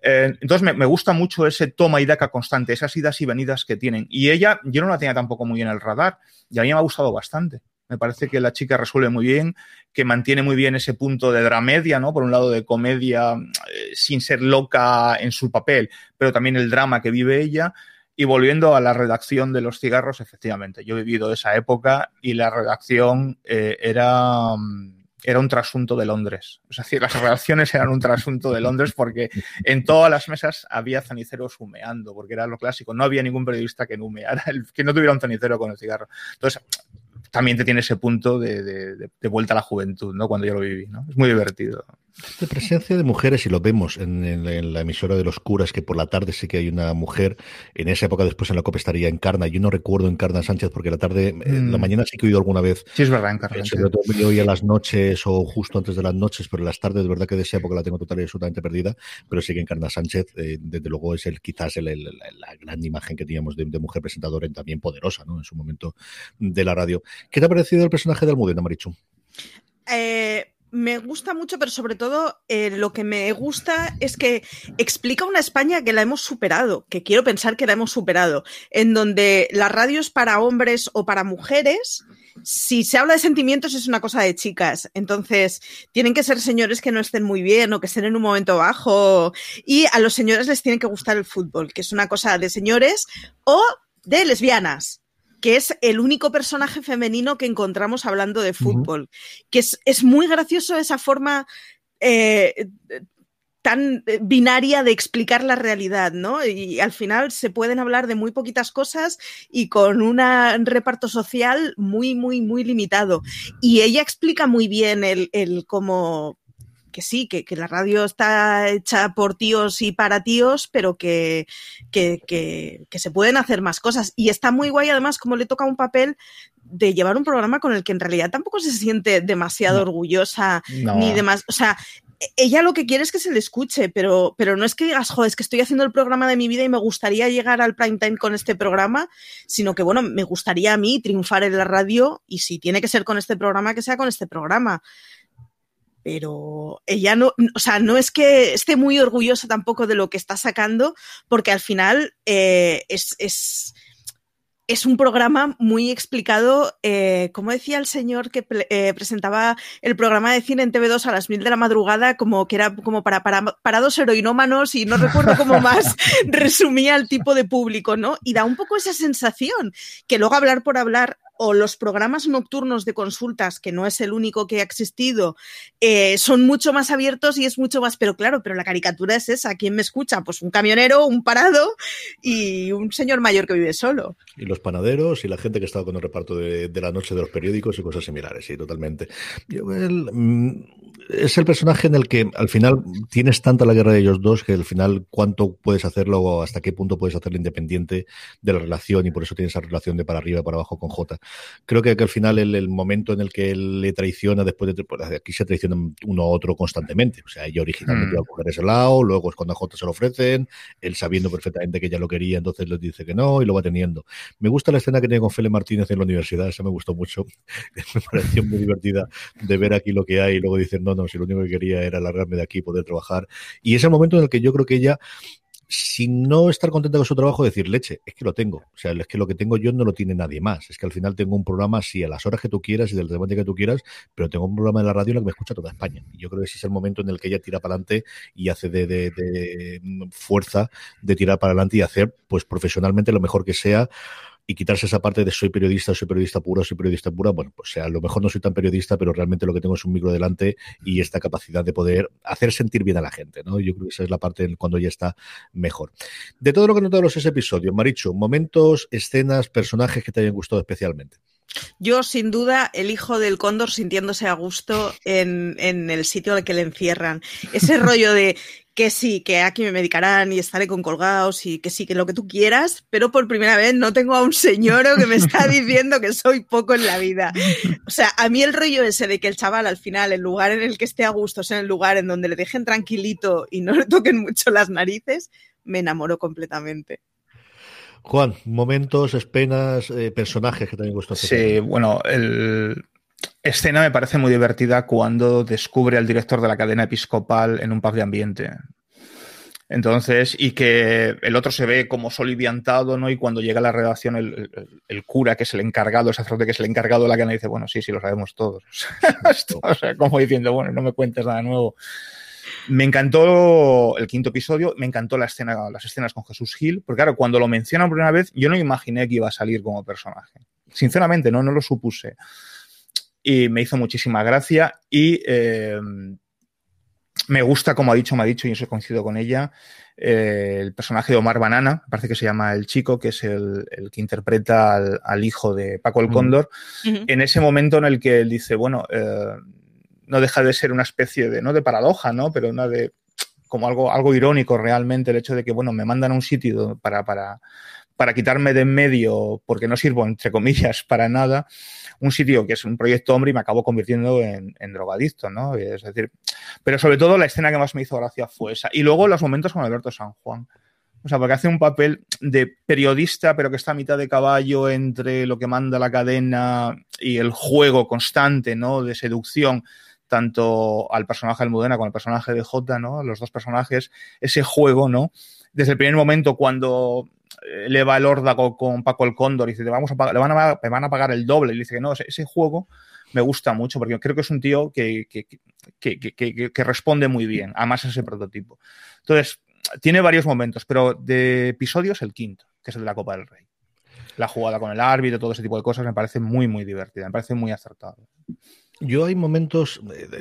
Eh, entonces me, gusta mucho ese toma y daca constante, esas idas y venidas que tienen. Y ella, yo no la tenía tampoco muy en el radar, y a mí me ha gustado bastante. Me parece que la chica resuelve muy bien, que mantiene muy bien ese punto de dramedia, ¿no? Por un lado de comedia eh, sin ser loca en su papel, pero también el drama que vive ella. Y volviendo a la redacción de los cigarros, efectivamente, yo he vivido esa época y la redacción eh, era mm, era un trasunto de Londres. Es decir, las relaciones eran un trasunto de Londres porque en todas las mesas había ceniceros humeando, porque era lo clásico. No había ningún periodista que no humeara, que no tuviera un cenicero con el cigarro. Entonces, también te tiene ese punto de, vuelta a la juventud, ¿no? Cuando yo lo viví, ¿no? Es muy divertido. De presencia de mujeres, y lo vemos en, la emisora de los curas, que por la tarde sí que hay una mujer. En esa época después en la COPE estaría Encarna. Yo no recuerdo Encarna Sánchez porque la tarde, en la mm. mañana sí que he oído alguna vez. Sí, es verdad, Encarna eh, Sánchez. Yo oía las noches o justo antes de las noches, pero en las tardes, de verdad que de esa época la tengo totalmente absolutamente perdida. Pero sí que Encarna Sánchez, eh, desde luego, es el quizás la gran imagen que teníamos de, mujer presentadora y también poderosa, ¿no? En su momento de la radio. ¿Qué te ha parecido el personaje de Almudena, Marichu? Eh, me gusta mucho, pero sobre todo eh, lo que me gusta es que explica una España que la hemos superado, que quiero pensar que la hemos superado, en donde la radio es para hombres o para mujeres. Si se habla de sentimientos es una cosa de chicas, entonces tienen que ser señores que no estén muy bien o que estén en un momento bajo y a los señores les tiene que gustar el fútbol, que es una cosa de señores o de lesbianas que es el único personaje femenino que encontramos hablando de fútbol. Que es, muy gracioso esa forma eh, tan binaria de explicar la realidad, ¿no? Y al final se pueden hablar de muy poquitas cosas y con un reparto social muy, muy, muy limitado. Y ella explica muy bien el, el cómo que sí, que, la radio está hecha por tíos y para tíos, pero que, que, se pueden hacer más cosas. Y está muy guay, además, como le toca un papel de llevar un programa con el que en realidad tampoco se siente demasiado orgullosa, ni demás. O sea, ella lo que quiere es que se le escuche, pero, pero no es que digas, joder, es que estoy haciendo el programa de mi vida y me gustaría llegar al prime time con este programa, sino que, bueno, me gustaría a mí triunfar en la radio y si tiene que ser con este programa, que sea con este programa pero ella no, o sea, no es que esté muy orgullosa tampoco de lo que está sacando, porque al final eh, es, es, es, un programa muy explicado, eh, como decía el señor que eh, presentaba el programa de cine en TV2 a las mil de la madrugada, como que era como para, para, para dos heroinómanos y no recuerdo cómo más (laughs) resumía el tipo de público, ¿no? Y da un poco esa sensación que luego hablar por hablar o los programas nocturnos de consultas, que no es el único que ha existido, eh, son mucho más abiertos y es mucho más, pero claro, pero la caricatura es esa. ¿Quién me escucha? Pues un camionero, un parado y un señor mayor que vive solo. Y los panaderos y la gente que estaba con el reparto de, la noche de los periódicos y cosas similares, sí, totalmente. Mm, es el personaje en el que al final tienes tanta la guerra de ellos dos que al final cuánto puedes hacerlo o hasta qué punto puedes hacerlo independiente de la relación y por eso tienes esa relación de para arriba y para abajo con J creo que, al final el, momento en el que él le traiciona después de, pues, aquí se traicionan uno a otro constantemente. O sea, ella originalmente mm. iba a coger ese lado, luego es cuando a J se lo ofrecen, él sabiendo perfectamente que ella lo quería, entonces le dice que no y lo va teniendo. Me gusta la escena que tiene con Fele Martínez en la universidad, esa me gustó mucho. (laughs) me pareció muy divertida de ver aquí lo que hay y luego dicen, no, no, si lo único que quería era largarme de aquí poder trabajar. Y es el momento en el que yo creo que ella si no estar contenta con su trabajo, decir, leche, es que lo tengo. O sea, es que lo que tengo yo no lo tiene nadie más. Es que al final tengo un programa así a las horas que tú quieras y del debate que tú quieras, pero tengo un programa de la radio en el que me escucha toda España. Y yo creo que ese es el momento en el que ella tira para adelante y hace de, de fuerza de tirar para adelante y hacer, pues profesionalmente lo mejor que sea y quitarse esa parte de soy periodista, soy periodista puro, soy periodista pura, bueno, pues a lo mejor no soy tan periodista, pero realmente lo que tengo es un micro delante y esta capacidad de poder hacer sentir bien a la gente, ¿no? Yo creo que esa es la parte cuando ya está mejor. De todo lo que he notado los ese episodios, Maricho, momentos, escenas, personajes que te hayan gustado especialmente. Yo, sin duda, el hijo del cóndor sintiéndose a gusto en, en, el sitio al que le encierran. Ese rollo de que sí, que aquí me medicarán y estaré con colgados y que sí, que lo que tú quieras, pero por primera vez no tengo a un señor que me está (laughs) diciendo que soy poco en la vida. O sea, a mí el rollo ese de que el chaval al final, el lugar en el que esté a gusto, sea el lugar en donde le dejen tranquilito y no le toquen mucho las narices, me enamoró completamente. Juan, momentos, escenas, eh, personajes que también gustó. Sí, bueno, el, escena me parece muy divertida cuando descubre al director de la cadena episcopal en un pub de ambiente. Entonces, y que el otro se ve como soliviantado, ¿no? Y cuando llega a la redacción, el, cura, que es el encargado, el sacerdote que es el encargado de la cadena, dice, bueno, sí, sí, lo sabemos todos. (laughs) como diciendo, bueno, no me cuentes nada nuevo. Me encantó el quinto episodio, me encantó la escena, las escenas con Jesús Gil, porque claro, cuando lo mencionan por primera vez, yo no imaginé que iba a salir como personaje. Sinceramente, no, no lo supuse y me hizo muchísima gracia y eh, me gusta, como ha dicho, me ha dicho y yo coincido con ella, eh, el personaje de Omar Banana, parece que se llama el chico, que es el, que interpreta al, hijo de Paco el Cóndor, en ese momento en el que él dice, bueno, eh, no deja de ser una especie de, no de paradoja, ¿no? Pero una de como algo, algo irónico realmente el hecho de que, bueno, me mandan a un sitio para, para, para quitarme de en medio porque no sirvo, entre comillas, (laughs) para nada un sitio que es un proyecto hombre y me acabó convirtiendo en, drogadicto, ¿no? Es decir, pero sobre todo la escena que más me hizo gracia fue esa. Y luego los momentos con Alberto San Juan. O sea, porque hace un papel de periodista, pero que está a mitad de caballo entre lo que manda la cadena y el juego constante, ¿no? De seducción, tanto al personaje de Almudena como al personaje de Jota, ¿no? Los dos personajes, ese juego, ¿no? Desde el primer momento cuando le va el órdago con Paco el Cóndor y dice, vamos a le van a, me van a pagar el doble. Y dice que no, ese, juego me gusta mucho porque creo que es un tío que, que, responde muy bien, además ese prototipo. Entonces, tiene varios momentos, pero de episodios el quinto, que es el de la Copa del Rey. La jugada con el árbitro, todo ese tipo de cosas me parece muy, muy divertida, me parece muy acertado. Yo hay momentos,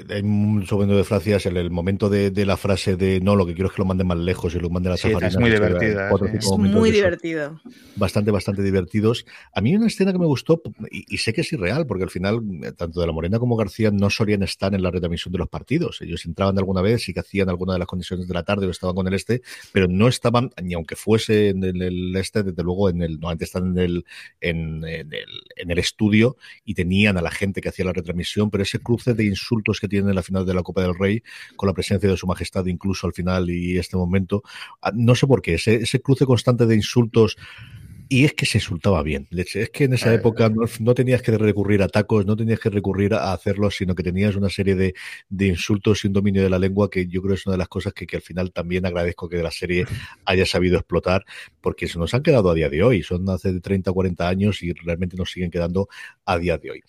hay un segundo de frases, el, el momento de, la frase de no, lo que quiero es que lo manden más lejos y lo manden a la sí, Es muy divertida. Es muy divertido. Bastante, bastante divertidos. A mí una escena que me gustó, y, sé que es irreal, porque al final, tanto de la Morena como García no solían estar en la retransmisión de los partidos. Ellos entraban alguna vez y que hacían alguna de las condiciones de la tarde o estaban con el este, pero no estaban, ni aunque fuese en el, este, desde luego en el, no, antes están en el, en, el, en el estudio y tenían a la gente que hacía la retransmisión pero ese cruce de insultos que tiene en la final de la Copa del Rey, con la presencia de su majestad incluso al final y este momento, ah, no sé por qué, ese, ese cruce constante de insultos y es que se insultaba bien. Es que en esa época no, tenías que recurrir a tacos, no tenías que recurrir a hacerlo, sino que tenías una serie de, de, insultos y un dominio de la lengua que yo creo es una de las cosas que, que, al final también agradezco que la serie (laughs) haya sabido explotar, porque se nos han quedado a día de hoy. Son hace 30 o 40 años y realmente nos siguen quedando a día de hoy.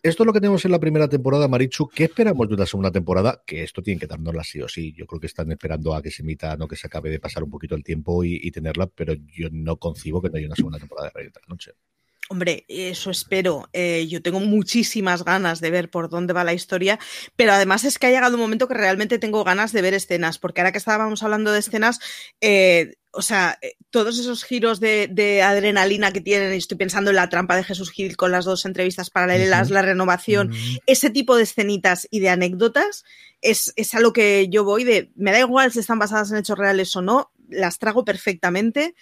Esto es lo que tenemos en la primera temporada, Marichu. ¿Qué esperamos de una segunda temporada? Que esto tiene que darnosla sí o sí. Yo creo que están esperando a que se emita, no que se acabe de pasar un poquito el tiempo y, tenerla, pero yo no concibo que no haya una segunda temporada de Rey de la Noche. Hombre, eso espero. Eh, yo tengo muchísimas ganas de ver por dónde va la historia, pero además es que ha llegado un momento que realmente tengo ganas de ver escenas, porque ahora que estábamos hablando de escenas, eh, o sea, eh, todos esos giros de, adrenalina que tienen, y estoy pensando en la trampa de Jesús Gil con las dos entrevistas paralelas, la renovación, ese tipo de escenitas y de anécdotas es, es a lo que yo voy de, me da igual si están basadas en hechos reales o no, las trago perfectamente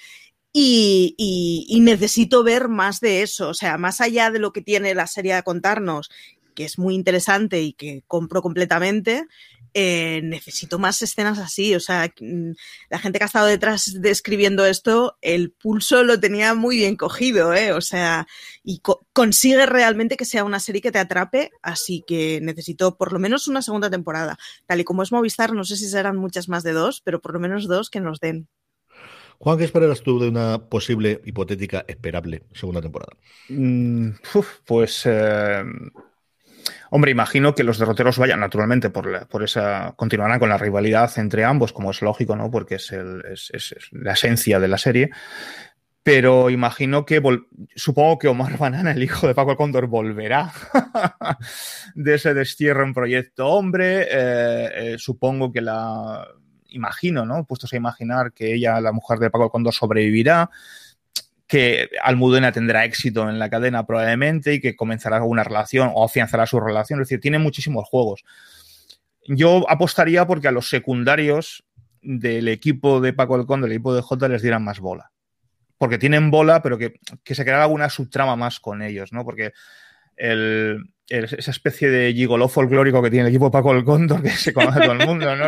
y, necesito ver más de eso, o sea, más allá de lo que tiene la serie a contarnos, que es muy interesante y que compro completamente, eh, necesito más escenas así. O sea, mm, la gente que ha estado detrás de escribiendo esto, el pulso lo tenía muy bien cogido, ¿eh? O sea, y consigue realmente que sea una serie que te atrape, así que necesito por lo menos una segunda temporada. Tal y como es Movistar, no sé si serán muchas más de dos, pero por lo menos dos que nos den. Juan, ¿qué esperas tú de una posible, hipotética, esperable segunda temporada? Mm, pues, eh, hombre, imagino que los derroteros vayan naturalmente por, esa, continuarán con la rivalidad entre ambos, como es lógico, ¿no? Porque es, el, es, es, la esencia de la serie. Pero imagino que, supongo que Omar Banana, el hijo de Paco Cóndor, volverá (laughs) de ese destierro en Proyecto Hombre. Eh, eh, supongo que la imagino, ¿no? Puestos a imaginar que ella, la mujer de Paco Condor, sobrevivirá, que Almudena tendrá éxito en la cadena probablemente y que comenzará una relación o afianzará su relación. Es decir, tiene muchísimos juegos. Yo apostaría porque a los secundarios del equipo de Paco el Conde, del equipo de J, les dieran más bola. Porque tienen bola, pero que, que se creara alguna subtrama más con ellos, ¿no? Porque el, esa especie de gigoló folclórico que tiene el equipo Paco el Cóndor, que se conoce todo el mundo, ¿no?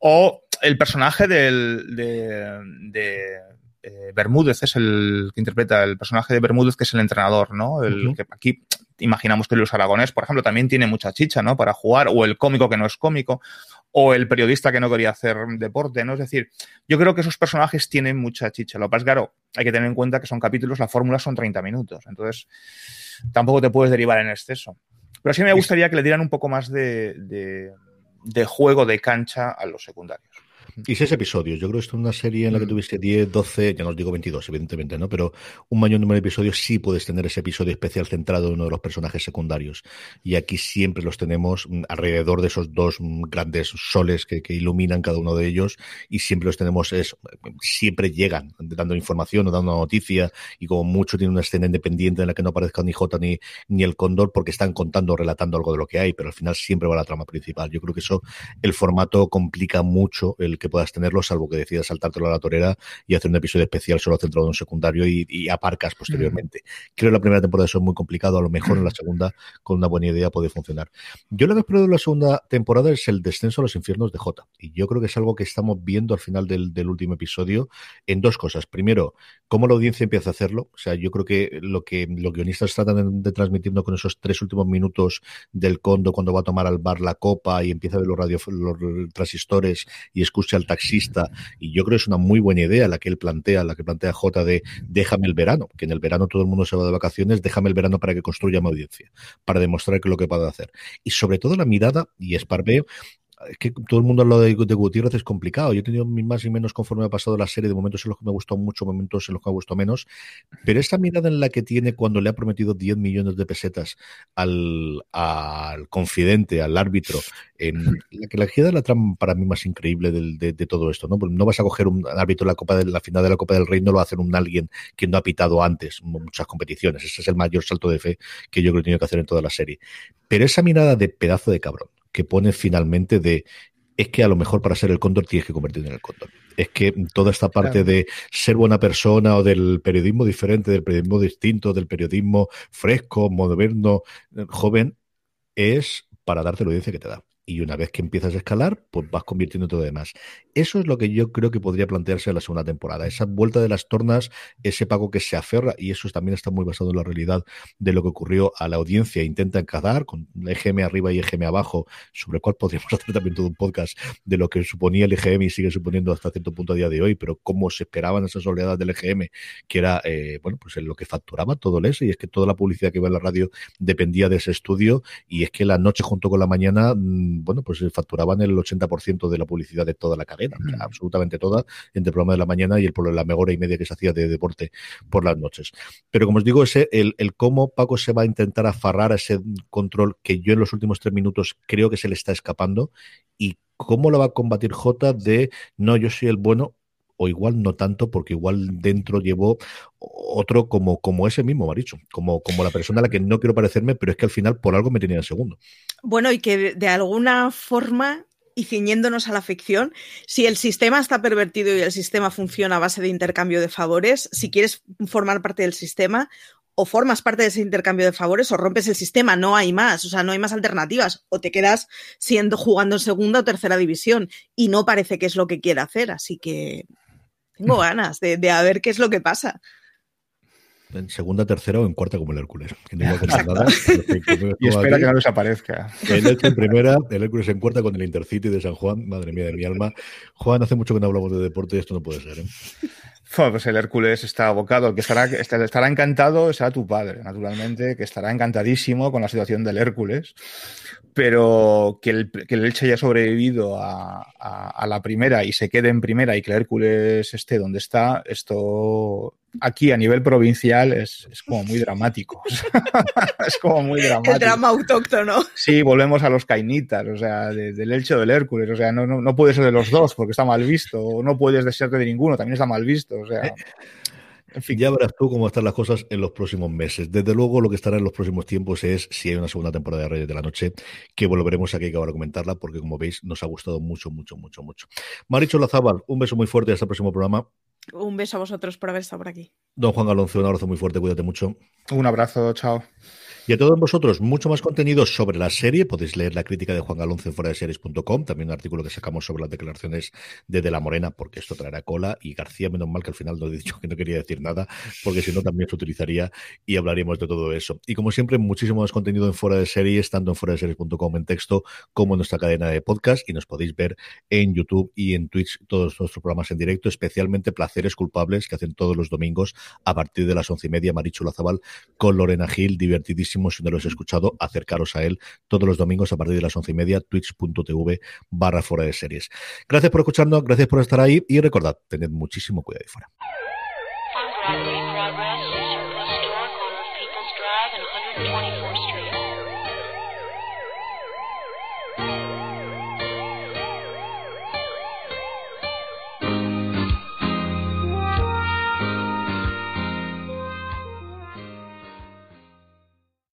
O el personaje del, de, de eh, Bermúdez es el que interpreta el personaje de Bermúdez, que es el entrenador, ¿no? El que aquí imaginamos que Luis Aragonés, por ejemplo, también tiene mucha chicha, ¿no? Para jugar, o el cómico que no es cómico, o el periodista que no quería hacer deporte, ¿no? Es decir, yo creo que esos personajes tienen mucha chicha. Lo que pasa es claro, hay que tener en cuenta que son capítulos, la fórmula son 30 minutos, entonces tampoco te puedes derivar en exceso. Pero sí me gustaría que le dieran un poco más de, de, de juego de cancha a los secundarios. Y seis episodios. Yo creo que esto es una serie en la que tuviste 10, 12, ya no os digo 22, evidentemente, ¿no? Pero un mayor número de episodios sí puedes tener ese episodio especial centrado en uno de los personajes secundarios. Y aquí siempre los tenemos mm, alrededor de esos dos mm, grandes soles que, que iluminan cada uno de ellos y siempre los tenemos, es, siempre llegan dando información o dando noticia y como mucho tiene una escena independiente en la que no aparezca ni J ni, ni el Cóndor porque están contando o relatando algo de lo que hay, pero al final siempre va la trama principal. Yo creo que eso, el formato complica mucho el que puedas tenerlo, salvo que decidas saltártelo a la torera y hacer un episodio especial solo centrado en un secundario y, aparcas posteriormente. Creo que la primera temporada eso es muy complicado, a lo mejor en la (clears throat) segunda, con una buena idea, puede funcionar. Yo lo que espero de la segunda temporada es el descenso a los infiernos de J. Y yo creo que es algo que estamos viendo al final del, último episodio en dos cosas. Primero, cómo la audiencia empieza a hacerlo. O sea, yo creo que lo que los guionistas tratan de, transmitirnos con esos tres últimos minutos del condo cuando va a tomar al bar la copa y empieza a ver los, radio, los transistores y escucha al taxista, y yo creo que es una muy buena idea la que él plantea, la que plantea J de déjame el verano, que en el verano todo el mundo se va de vacaciones, déjame el verano para que construya mi audiencia, para demostrar que lo que puede hacer. Y sobre todo la mirada, y Esparveo, es que todo el mundo habla de, de, Gutiérrez, es complicado. Yo he tenido más y menos conforme ha pasado la serie, de momentos en los que me ha gustado mucho, momentos en los que me ha gustado menos, pero esta mirada en la que tiene cuando le ha prometido 10 millones de pesetas al, al confidente, al árbitro, en la que la gira la trama para mí más increíble del, de, todo esto, ¿no? no vas a coger un árbitro de la Copa de la final de la Copa del Rey, no lo va a hacer un alguien que no ha pitado antes muchas competiciones. Ese es el mayor salto de fe que yo creo que he tenido que hacer en toda la serie. Pero esa mirada de pedazo de cabrón, que pone finalmente de es que a lo mejor para ser el cóndor tienes que convertirte en el cóndor. Es que toda esta parte claro. de ser buena persona o del periodismo diferente, del periodismo distinto, del periodismo fresco, moderno, joven, es para darte la audiencia que te da y una vez que empiezas a escalar, pues vas convirtiendo todo demás. Eso es lo que yo creo que podría plantearse en la segunda temporada. Esa vuelta de las tornas, ese pago que se aferra, y eso también está muy basado en la realidad de lo que ocurrió a la audiencia. Intenta encadar con EGM arriba y EGM abajo, sobre el cual podríamos (laughs) hacer también todo un podcast de lo que suponía el EGM y sigue suponiendo hasta cierto punto a día de hoy, pero cómo se esperaban esas oleadas del EGM, que era, eh, bueno, pues en lo que facturaba todo el y es que toda la publicidad que iba en la radio dependía de ese estudio, y es que la noche junto con la mañana mm, bueno, pues facturaban el 80% de la publicidad de toda la cadena, o sea, absolutamente toda, entre el programa de la mañana y el la mejor hora y media que se hacía de deporte por las noches. Pero como os digo, ese, el, el cómo Paco se va a intentar afarrar a ese control que yo en los últimos tres minutos creo que se le está escapando y cómo lo va a combatir J de no, yo soy el bueno, o igual no tanto, porque igual dentro llevó otro como, como ese mismo Maricho, como, como la persona a la que no quiero parecerme, pero es que al final por algo me tenía en segundo. Bueno, y que de, de alguna forma y ciñéndonos a la ficción, si el sistema está pervertido y el sistema funciona a base de intercambio de favores, si quieres formar parte del sistema, o formas parte de ese intercambio de favores o rompes el sistema, no hay más, o sea, no hay más alternativas, o te quedas siendo jugando en segunda o tercera división y no parece que es lo que quiere hacer, así que tengo (laughs) ganas de, de a ver qué es lo que pasa en segunda, tercera o en cuarta como el Hércules. Que no nada, (laughs) y espera que no desaparezca. El hecho en primera, el Hércules en cuarta con el Intercity de San Juan. Madre mía de mi alma. Juan, hace mucho que no hablamos de deporte y esto no puede ser. ¿eh? Pues el Hércules está abocado. El que estará, estará encantado será tu padre, naturalmente, que estará encantadísimo con la situación del Hércules pero que el, que el Elche haya sobrevivido a, a, a, la primera y se quede en primera y que el Hércules esté donde está, esto aquí a nivel provincial es, es como muy dramático. (laughs) es como muy dramático. El drama autóctono. Sí, volvemos a los cainitas, o sea, de, del Elche o del Hércules, o sea, no, no, no puedes ser de los dos porque está mal visto, o no puedes desearte de ninguno, también está mal visto, o sea. En fin. Ya verás tú cómo están las cosas en los próximos meses. Desde luego, lo que estará en los próximos tiempos es si hay una segunda temporada de Reyes de la Noche, que volveremos aquí a acabar de comentarla, porque como veis, nos ha gustado mucho, mucho, mucho, mucho. Maricho Lazábal, un beso muy fuerte hasta el próximo programa. Un beso a vosotros por haber estado por aquí. Don Juan Alonso, un abrazo muy fuerte, cuídate mucho. Un abrazo, chao. Y a todos vosotros, mucho más contenido sobre la serie. Podéis leer la crítica de Juan Galonce en fuera de series.com, también un artículo que sacamos sobre las declaraciones de De la Morena, porque esto traerá cola. Y García, menos mal que al final no he dicho que no quería decir nada, porque si no también se utilizaría y hablaríamos de todo eso. Y como siempre, muchísimo más contenido en fuera de series, tanto en fuera de series.com en texto como en nuestra cadena de podcast. Y nos podéis ver en YouTube y en Twitch todos nuestros programas en directo, especialmente Placeres Culpables, que hacen todos los domingos a partir de las once y media, Marichu Lazabal con Lorena Gil, divertidísimo si no lo has escuchado acercaros a él todos los domingos a partir de las once y media, twitch.tv barra fuera de series. Gracias por escucharnos, gracias por estar ahí y recordad, tened muchísimo cuidado ahí fuera.